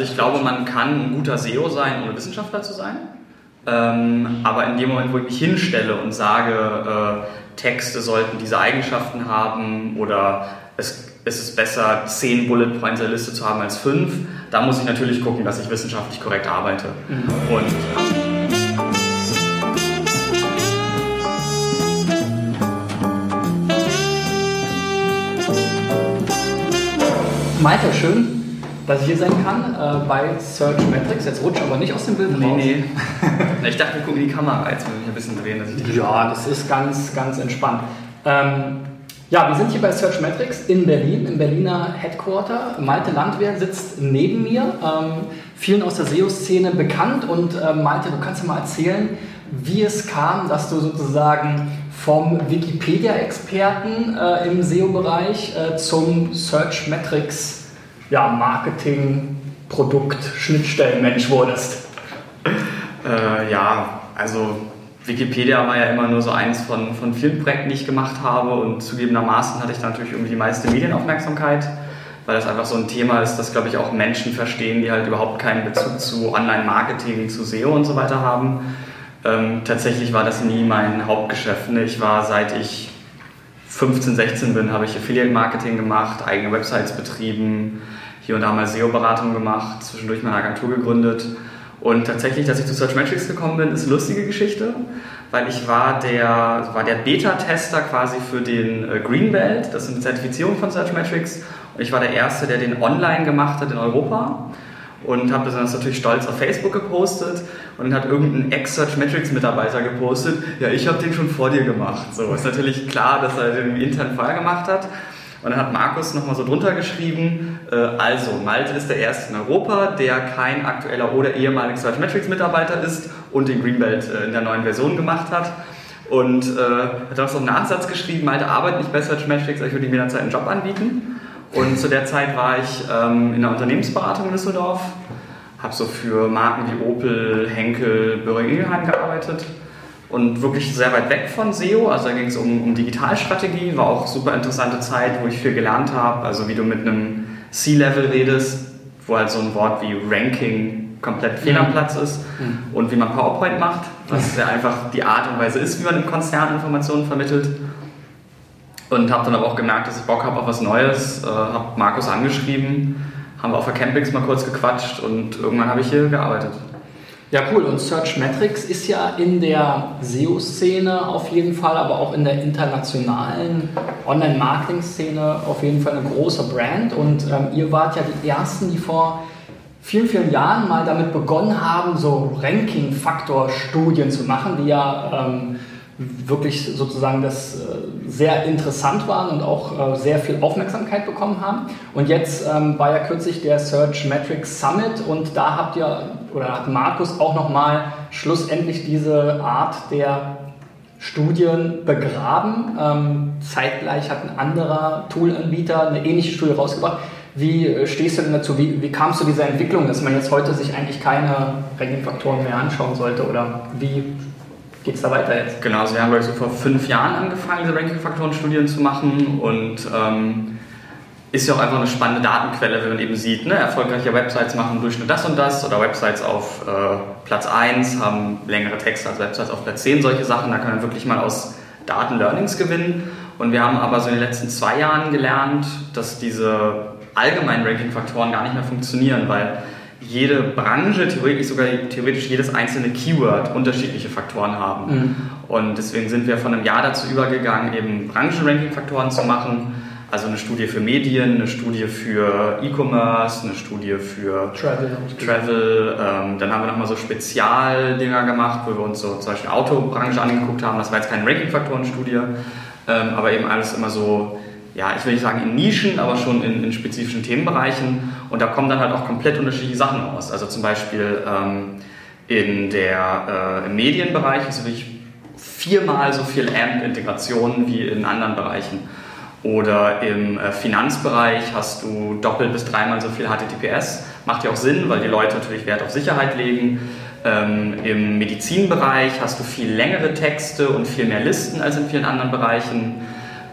Also ich glaube, man kann ein guter SEO sein, ohne Wissenschaftler zu sein. Ähm, aber in dem Moment, wo ich mich hinstelle und sage, äh, Texte sollten diese Eigenschaften haben oder es, es ist besser, zehn Bullet Points in der Liste zu haben als fünf, da muss ich natürlich gucken, dass ich wissenschaftlich korrekt arbeite. Mhm. Und Malte, schön, hier sein kann äh, bei Search Metrics. Jetzt rutsche aber nicht aus dem Bild nee, raus. Nee, nee. ich dachte, wir gucken die Kamera, jetzt muss ich ein bisschen drehen, dass ich Ja, das ist ganz, ganz entspannt. Ähm, ja, wir sind hier bei Search Metrics in Berlin, im Berliner Headquarter. Malte Landwehr sitzt neben mir, ähm, vielen aus der SEO-Szene bekannt. Und äh, Malte, du kannst ja mal erzählen, wie es kam, dass du sozusagen vom Wikipedia-Experten äh, im SEO-Bereich äh, zum Search Metrics ja, Marketing, Produkt, Schnittstellenmensch wurdest. Äh, ja, also Wikipedia war ja immer nur so eins von, von vielen Projekten, die ich gemacht habe und zugegebenermaßen hatte ich natürlich irgendwie die meiste Medienaufmerksamkeit, weil das einfach so ein Thema ist, das glaube ich auch Menschen verstehen, die halt überhaupt keinen Bezug zu Online-Marketing, zu SEO und so weiter haben. Ähm, tatsächlich war das nie mein Hauptgeschäft. Ne? Ich war seit ich 15, 16 bin, habe ich Affiliate-Marketing gemacht, eigene Websites betrieben, hier und da mal SEO-Beratung gemacht, zwischendurch meine Agentur gegründet. Und tatsächlich, dass ich zu Searchmetrics gekommen bin, ist eine lustige Geschichte, weil ich war der, war der Beta-Tester quasi für den äh, Greenbelt, das ist eine Zertifizierung von Searchmetrics. Und ich war der Erste, der den online gemacht hat in Europa und habe das natürlich stolz auf Facebook gepostet und dann hat irgendein Ex-Search Metrics Mitarbeiter gepostet, ja, ich habe den schon vor dir gemacht. So ist natürlich klar, dass er den intern vorher gemacht hat. Und dann hat Markus nochmal so drunter geschrieben, äh, also Malte ist der erste in Europa, der kein aktueller oder ehemaliger Search Metrics Mitarbeiter ist und den Greenbelt äh, in der neuen Version gemacht hat. Und äh, hat auch so einen Nachsatz geschrieben, Malte arbeitet nicht bei Search Metrics, ich würde ihm jederzeit einen Job anbieten. Und zu der Zeit war ich ähm, in der Unternehmensberatung in Düsseldorf, habe so für Marken wie Opel, Henkel, Böhring Ingelheim gearbeitet und wirklich sehr weit weg von SEO. Also da ging es um, um Digitalstrategie, war auch super interessante Zeit, wo ich viel gelernt habe. Also wie du mit einem C-Level redest, wo halt so ein Wort wie Ranking komplett fehl am mhm. Platz ist mhm. und wie man PowerPoint macht, was ja einfach die Art und Weise ist, wie man im Konzern Informationen vermittelt. Und habe dann aber auch gemerkt, dass ich Bock habe auf was Neues. Äh, habe Markus angeschrieben, haben wir auf der Campings mal kurz gequatscht und irgendwann habe ich hier gearbeitet. Ja, cool. Und Search Metrics ist ja in der SEO-Szene auf jeden Fall, aber auch in der internationalen Online-Marketing-Szene auf jeden Fall eine große Brand. Und ähm, ihr wart ja die Ersten, die vor vielen, vielen Jahren mal damit begonnen haben, so Ranking-Faktor-Studien zu machen, die ja ähm, wirklich sozusagen das äh, sehr interessant waren und auch äh, sehr viel Aufmerksamkeit bekommen haben. Und jetzt ähm, war ja kürzlich der Search Metrics Summit und da habt ihr oder hat Markus auch nochmal schlussendlich diese Art der Studien begraben. Ähm, zeitgleich hat ein anderer Toolanbieter eine ähnliche Studie rausgebracht. Wie äh, stehst du denn dazu? Wie, wie kam es zu dieser Entwicklung, dass man jetzt heute sich eigentlich keine Ranking-Faktoren mehr anschauen sollte? Oder wie geht es da weiter jetzt? Genau, also wir haben, so vor fünf Jahren angefangen, diese Ranking-Faktoren-Studien zu machen und ähm, ist ja auch einfach eine spannende Datenquelle, wenn man eben sieht, ne, erfolgreiche Websites machen im Durchschnitt das und das oder Websites auf äh, Platz 1 haben längere Texte als Websites auf Platz 10, solche Sachen, da kann man wirklich mal aus Daten Learnings gewinnen. Und wir haben aber so in den letzten zwei Jahren gelernt, dass diese allgemeinen Ranking-Faktoren gar nicht mehr funktionieren, weil jede Branche, theoretisch sogar theoretisch jedes einzelne Keyword unterschiedliche Faktoren haben. Mhm. Und deswegen sind wir von einem Jahr dazu übergegangen, eben Branchen-Ranking-Faktoren zu machen. Also eine Studie für Medien, eine Studie für E-Commerce, eine Studie für Travel. Travel. Ähm, dann haben wir nochmal so Spezialdinger gemacht, wo wir uns so zum Beispiel Autobranche angeguckt haben. Das war jetzt keine Ranking-Faktoren-Studie, ähm, aber eben alles immer so ja, ich will nicht sagen in Nischen, aber schon in, in, spezifischen Themenbereichen. Und da kommen dann halt auch komplett unterschiedliche Sachen raus. Also zum Beispiel ähm, in der, äh, im Medienbereich ist wirklich viermal so viel AMP-Integration wie in anderen Bereichen. Oder im äh, Finanzbereich hast du doppelt bis dreimal so viel HTTPS. Macht ja auch Sinn, weil die Leute natürlich Wert auf Sicherheit legen. Ähm, Im Medizinbereich hast du viel längere Texte und viel mehr Listen als in vielen anderen Bereichen.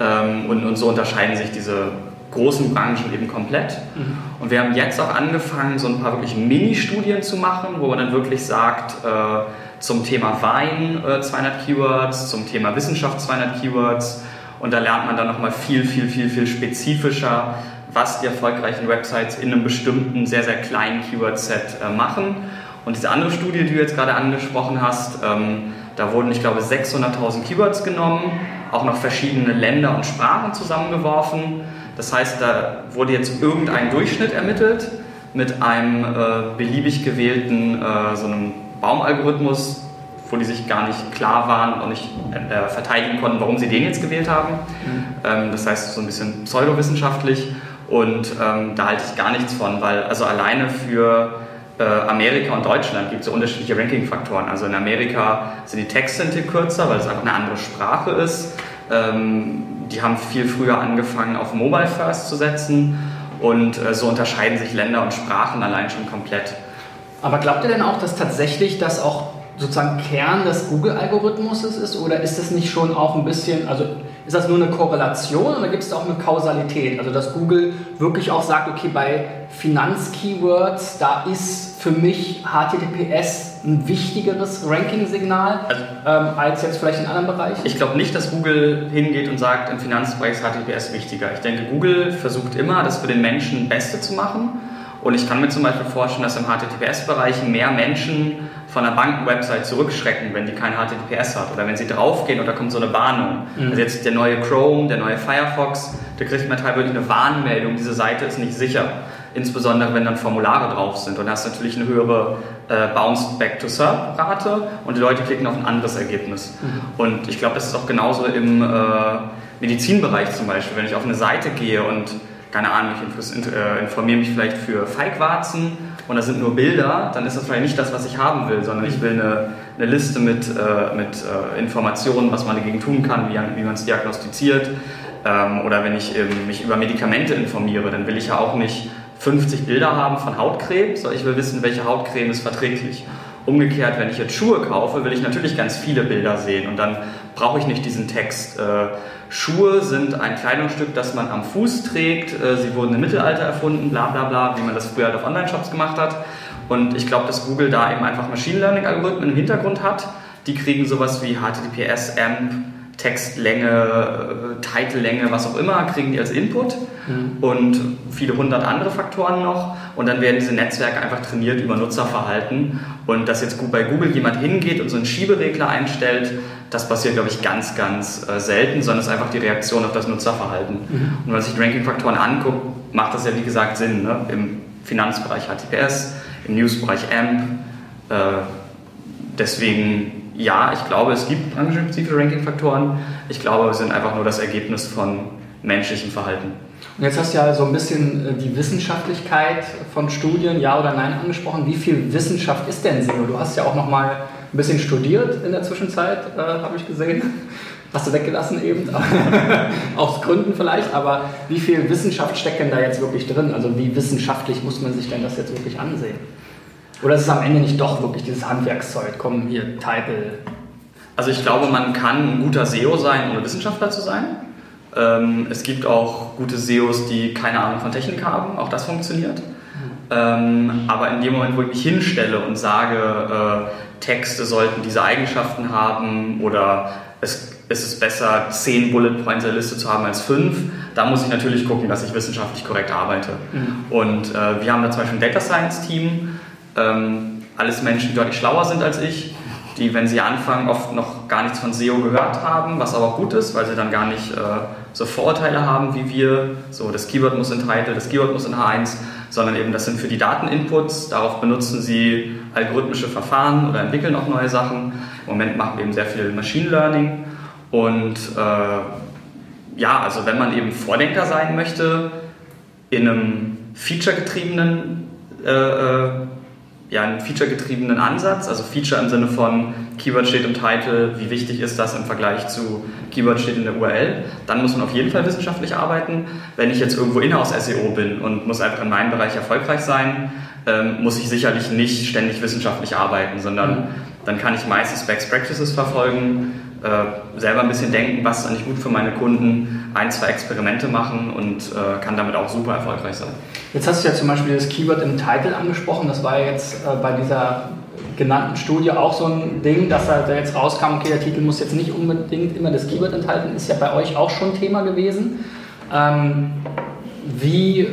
Ähm, und, und, so unterscheiden sich diese großen Branchen eben komplett. Mhm. Und wir haben jetzt auch angefangen, so ein paar wirklich Mini-Studien zu machen, wo man dann wirklich sagt, äh, zum Thema Wein äh, 200 Keywords, zum Thema Wissenschaft 200 Keywords. Und da lernt man dann nochmal viel, viel, viel, viel spezifischer, was die erfolgreichen Websites in einem bestimmten, sehr, sehr kleinen Keyword-Set äh, machen. Und diese andere Studie, die du jetzt gerade angesprochen hast, ähm, da wurden, ich glaube, 600.000 Keywords genommen, auch noch verschiedene Länder und Sprachen zusammengeworfen. Das heißt, da wurde jetzt irgendein Durchschnitt ermittelt mit einem äh, beliebig gewählten äh, so einem Baumalgorithmus, wo die sich gar nicht klar waren und nicht äh, verteidigen konnten, warum sie den jetzt gewählt haben. Mhm. Ähm, das heißt, so ein bisschen pseudowissenschaftlich. Und ähm, da halte ich gar nichts von, weil also alleine für Amerika und Deutschland gibt es so unterschiedliche Ranking-Faktoren. Also in Amerika sind die Tick kürzer, weil es einfach eine andere Sprache ist. Ähm, die haben viel früher angefangen, auf Mobile First zu setzen und äh, so unterscheiden sich Länder und Sprachen allein schon komplett. Aber glaubt ihr denn auch, dass tatsächlich das auch sozusagen Kern des Google-Algorithmus ist oder ist es nicht schon auch ein bisschen, also ist das nur eine Korrelation oder gibt es da auch eine Kausalität? Also dass Google wirklich auch sagt, okay, bei Finanz-Keywords, da ist für mich HTTPS ein wichtigeres Ranking-Signal also, ähm, als jetzt vielleicht in anderen Bereichen? Ich glaube nicht, dass Google hingeht und sagt, im Finanzbereich ist HTTPS wichtiger. Ich denke, Google versucht immer, das für den Menschen Beste zu machen und ich kann mir zum Beispiel vorstellen, dass im HTTPS-Bereich mehr Menschen von einer Bankenwebsite zurückschrecken, wenn die kein HTTPS hat oder wenn sie draufgehen und da kommt so eine Warnung. Mhm. Also jetzt der neue Chrome, der neue Firefox, da kriegt man teilweise eine Warnmeldung, diese Seite ist nicht sicher. Insbesondere wenn dann Formulare drauf sind und da hast natürlich eine höhere äh, Bounce Back to Serve Rate und die Leute klicken auf ein anderes Ergebnis. Mhm. Und ich glaube, das ist auch genauso im äh, Medizinbereich zum Beispiel, wenn ich auf eine Seite gehe und keine Ahnung, ich äh, informiere mich vielleicht für Feigwarzen und da sind nur Bilder, dann ist das vielleicht nicht das, was ich haben will, sondern ich will eine, eine Liste mit, äh, mit äh, Informationen, was man dagegen tun kann, wie, wie man es diagnostiziert. Ähm, oder wenn ich ähm, mich über Medikamente informiere, dann will ich ja auch nicht 50 Bilder haben von Hautcreme, sondern ich will wissen, welche Hautcreme ist verträglich. Umgekehrt, wenn ich jetzt Schuhe kaufe, will ich natürlich ganz viele Bilder sehen und dann brauche ich nicht diesen Text. Äh, Schuhe sind ein Kleidungsstück, das man am Fuß trägt. Äh, sie wurden im Mittelalter erfunden, bla bla bla, wie man das früher halt auf Online-Shops gemacht hat. Und ich glaube, dass Google da eben einfach Machine Learning-Algorithmen im Hintergrund hat. Die kriegen sowas wie HTTPS, AMP, Textlänge, äh, Titellänge, was auch immer, kriegen die als Input mhm. und viele hundert andere Faktoren noch. Und dann werden diese Netzwerke einfach trainiert über Nutzerverhalten. Und dass jetzt bei Google jemand hingeht und so einen Schieberegler einstellt, das passiert, glaube ich, ganz, ganz äh, selten, sondern es ist einfach die Reaktion auf das Nutzerverhalten. Mhm. Und wenn man sich Ranking-Faktoren anguckt, macht das ja, wie gesagt, Sinn. Ne? Im Finanzbereich HTTPS, im Newsbereich AMP. Äh, deswegen, ja, ich glaube, es gibt branchenspezifische Ranking-Faktoren. Ich glaube, wir sind einfach nur das Ergebnis von menschlichem Verhalten. Und jetzt hast du ja so ein bisschen äh, die Wissenschaftlichkeit von Studien, ja oder nein, angesprochen. Wie viel Wissenschaft ist denn SEO? Du hast ja auch noch mal ein bisschen studiert in der Zwischenzeit, äh, habe ich gesehen. Hast du weggelassen eben, aus Gründen vielleicht, aber wie viel Wissenschaft steckt denn da jetzt wirklich drin? Also wie wissenschaftlich muss man sich denn das jetzt wirklich ansehen? Oder ist es am Ende nicht doch wirklich dieses Handwerkszeug? Komm, hier, Title. Also ich glaube, man kann ein guter SEO sein, ohne Wissenschaftler zu sein. Ähm, es gibt auch gute SEOs, die keine Ahnung von Technik haben, auch das funktioniert. Ähm, aber in dem Moment, wo ich mich hinstelle und sage, äh, Texte sollten diese Eigenschaften haben oder es, es ist besser, zehn Bullet Points in der Liste zu haben als fünf. Da muss ich natürlich gucken, dass ich wissenschaftlich korrekt arbeite. Mhm. Und äh, wir haben da zum Beispiel ein Data Science Team, ähm, alles Menschen, die deutlich schlauer sind als ich, die, wenn sie anfangen, oft noch gar nichts von SEO gehört haben, was aber auch gut ist, weil sie dann gar nicht äh, so Vorurteile haben wie wir. So, das Keyword muss in Title, das Keyword muss in H1 sondern eben das sind für die Dateninputs. Darauf benutzen sie algorithmische Verfahren oder entwickeln auch neue Sachen. Im Moment machen wir eben sehr viel Machine Learning. Und äh, ja, also wenn man eben Vordenker sein möchte, in einem featuregetriebenen äh, äh ja, einen featuregetriebenen Ansatz, also Feature im Sinne von Keyword steht im Titel, wie wichtig ist das im Vergleich zu Keyword steht in der URL, dann muss man auf jeden Fall wissenschaftlich arbeiten. Wenn ich jetzt irgendwo Inhouse SEO bin und muss einfach in meinem Bereich erfolgreich sein, ähm, muss ich sicherlich nicht ständig wissenschaftlich arbeiten, sondern mhm. dann kann ich meistens Best Practices verfolgen, äh, selber ein bisschen denken, was ist eigentlich gut für meine Kunden, ein, zwei Experimente machen und äh, kann damit auch super erfolgreich sein. Jetzt hast du ja zum Beispiel das Keyword im Titel angesprochen. Das war jetzt äh, bei dieser genannten Studie auch so ein Ding, dass da jetzt rauskam, okay, der Titel muss jetzt nicht unbedingt immer das Keyword enthalten, ist ja bei euch auch schon Thema gewesen. Ähm, wie,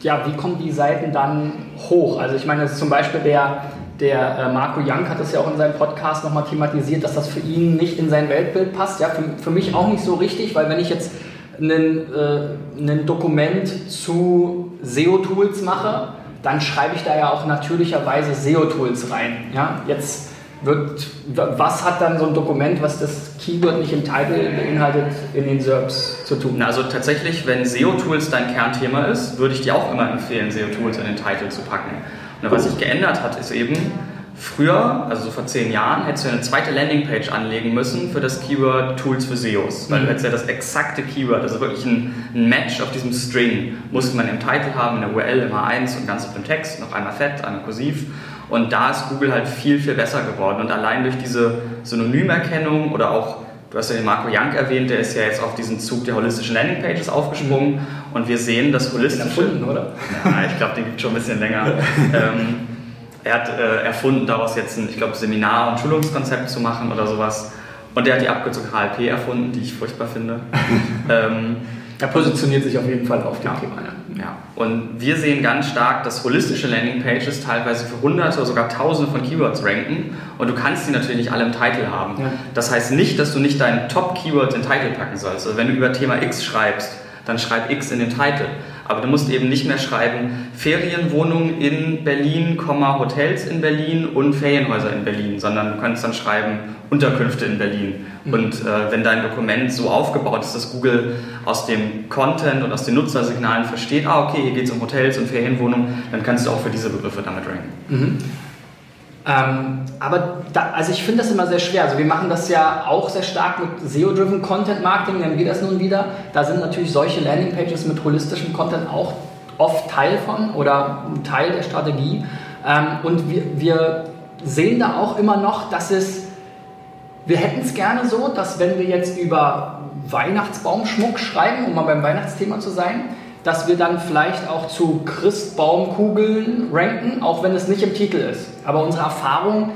ja, wie kommen die Seiten dann hoch? Also ich meine, das ist zum Beispiel der, der äh, Marco Young hat das ja auch in seinem Podcast nochmal thematisiert, dass das für ihn nicht in sein Weltbild passt. Ja, für, für mich auch nicht so richtig, weil wenn ich jetzt ein äh, Dokument zu SEO-Tools mache, dann schreibe ich da ja auch natürlicherweise SEO-Tools rein. Ja? Jetzt wird, was hat dann so ein Dokument, was das Keyword nicht im Titel beinhaltet, in den SERPs zu tun? Also tatsächlich, wenn SEO-Tools dein Kernthema ist, würde ich dir auch immer empfehlen, SEO-Tools in den Titel zu packen. Und was sich geändert hat, ist eben, Früher, also so vor zehn Jahren, hättest du eine zweite Landingpage anlegen müssen für das Keyword Tools für SEOs. Weil du mhm. hättest ja das exakte Keyword, also wirklich ein, ein, Match auf diesem String, musste man im Titel haben, in der URL immer eins und ganz auf dem Text, noch einmal fett, einmal kursiv. Und da ist Google halt viel, viel besser geworden. Und allein durch diese Synonymerkennung oder auch, du hast ja den Marco Young erwähnt, der ist ja jetzt auf diesen Zug der holistischen Landingpages aufgesprungen. Und wir sehen, dass holistische... Erfunden, oder? Ja, ich glaube, den gibt es schon ein bisschen länger. ähm, er hat äh, erfunden, daraus jetzt ein, ich glaube, Seminar- und Schulungskonzept zu machen oder sowas. Und der hat die Abkürzung HLP erfunden, die ich furchtbar finde. ähm, er positioniert sich auf jeden Fall auf dem ja, Thema. Ja. ja. Und wir sehen ganz stark, dass holistische Landingpages teilweise für hunderte oder sogar tausende von Keywords ranken. Und du kannst die natürlich nicht alle im Titel haben. Ja. Das heißt nicht, dass du nicht deinen Top-Keyword in den Titel packen sollst. Also wenn du über Thema X schreibst, dann schreib X in den Titel. Aber du musst eben nicht mehr schreiben Ferienwohnungen in Berlin, Hotels in Berlin und Ferienhäuser in Berlin, sondern du kannst dann schreiben Unterkünfte in Berlin. Mhm. Und äh, wenn dein Dokument so aufgebaut ist, dass Google aus dem Content und aus den Nutzersignalen versteht, ah okay, hier geht es um Hotels und Ferienwohnungen, dann kannst du auch für diese Begriffe damit ranken. Mhm. Ähm, aber da, also ich finde das immer sehr schwer. Also wir machen das ja auch sehr stark mit SEO-driven Content Marketing, nennen wir das nun wieder. Da sind natürlich solche Landingpages mit holistischem Content auch oft Teil von oder Teil der Strategie. Ähm, und wir, wir sehen da auch immer noch, dass es, wir hätten es gerne so, dass wenn wir jetzt über Weihnachtsbaumschmuck schreiben, um mal beim Weihnachtsthema zu sein, dass wir dann vielleicht auch zu Christbaumkugeln ranken, auch wenn es nicht im Titel ist. Aber unsere Erfahrung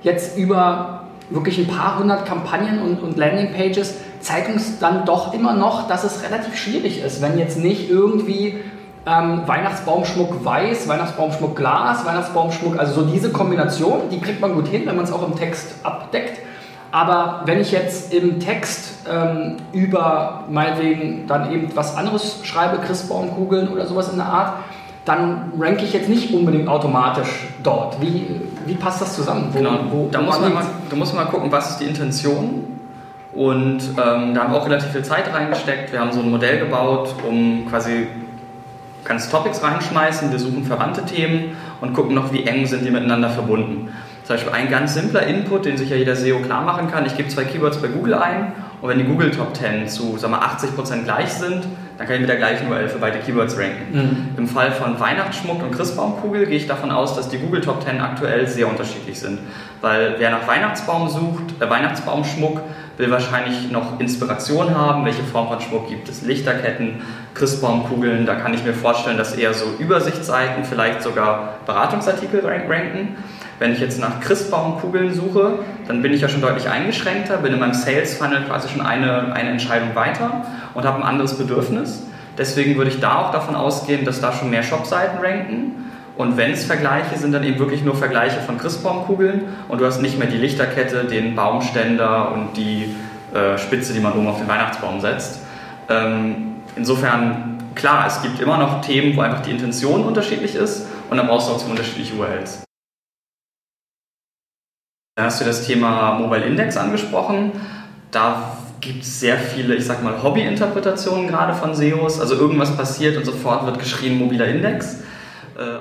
jetzt über wirklich ein paar hundert Kampagnen und, und Landingpages zeigt uns dann doch immer noch, dass es relativ schwierig ist, wenn jetzt nicht irgendwie ähm, Weihnachtsbaumschmuck weiß, Weihnachtsbaumschmuck Glas, Weihnachtsbaumschmuck, also so diese Kombination, die kriegt man gut hin, wenn man es auch im Text abdeckt. Aber wenn ich jetzt im Text ähm, über meinetwegen dann eben was anderes schreibe, Christbaumkugeln oder sowas in der Art, dann ranke ich jetzt nicht unbedingt automatisch dort. Wie, wie passt das zusammen? Wo, genau, wo, da, muss man mal, da muss man mal gucken, was ist die Intention. Und ähm, da haben wir auch relativ viel Zeit reingesteckt. Wir haben so ein Modell gebaut, um quasi ganz Topics reinschmeißen. Wir suchen verwandte Themen und gucken noch, wie eng sind die miteinander verbunden. Zum Beispiel ein ganz simpler Input, den sich ja jeder SEO klar machen kann. Ich gebe zwei Keywords bei Google ein und wenn die Google Top 10 zu sagen wir, 80% gleich sind, dann kann ich mit der gleichen URL für beide Keywords ranken. Mhm. Im Fall von Weihnachtsschmuck und Christbaumkugel gehe ich davon aus, dass die Google Top 10 aktuell sehr unterschiedlich sind. Weil wer nach Weihnachtsbaum sucht, äh, Weihnachtsbaumschmuck, will wahrscheinlich noch Inspiration haben. Welche Form von Schmuck gibt es? Lichterketten, Christbaumkugeln. Da kann ich mir vorstellen, dass eher so Übersichtsseiten, vielleicht sogar Beratungsartikel ranken. Wenn ich jetzt nach Christbaumkugeln suche, dann bin ich ja schon deutlich eingeschränkter, bin in meinem Sales Funnel quasi schon eine, eine Entscheidung weiter und habe ein anderes Bedürfnis. Deswegen würde ich da auch davon ausgehen, dass da schon mehr Shopseiten ranken. Und wenn es Vergleiche sind, dann eben wirklich nur Vergleiche von Christbaumkugeln und du hast nicht mehr die Lichterkette, den Baumständer und die äh, Spitze, die man oben auf den Weihnachtsbaum setzt. Ähm, insofern, klar, es gibt immer noch Themen, wo einfach die Intention unterschiedlich ist und dann brauchst du auch zwei unterschiedliche URLs. Da hast du das Thema Mobile Index angesprochen. Da gibt es sehr viele, ich sag mal, Hobby-Interpretationen gerade von SEOs. Also irgendwas passiert und sofort wird geschrien mobiler Index. Äh,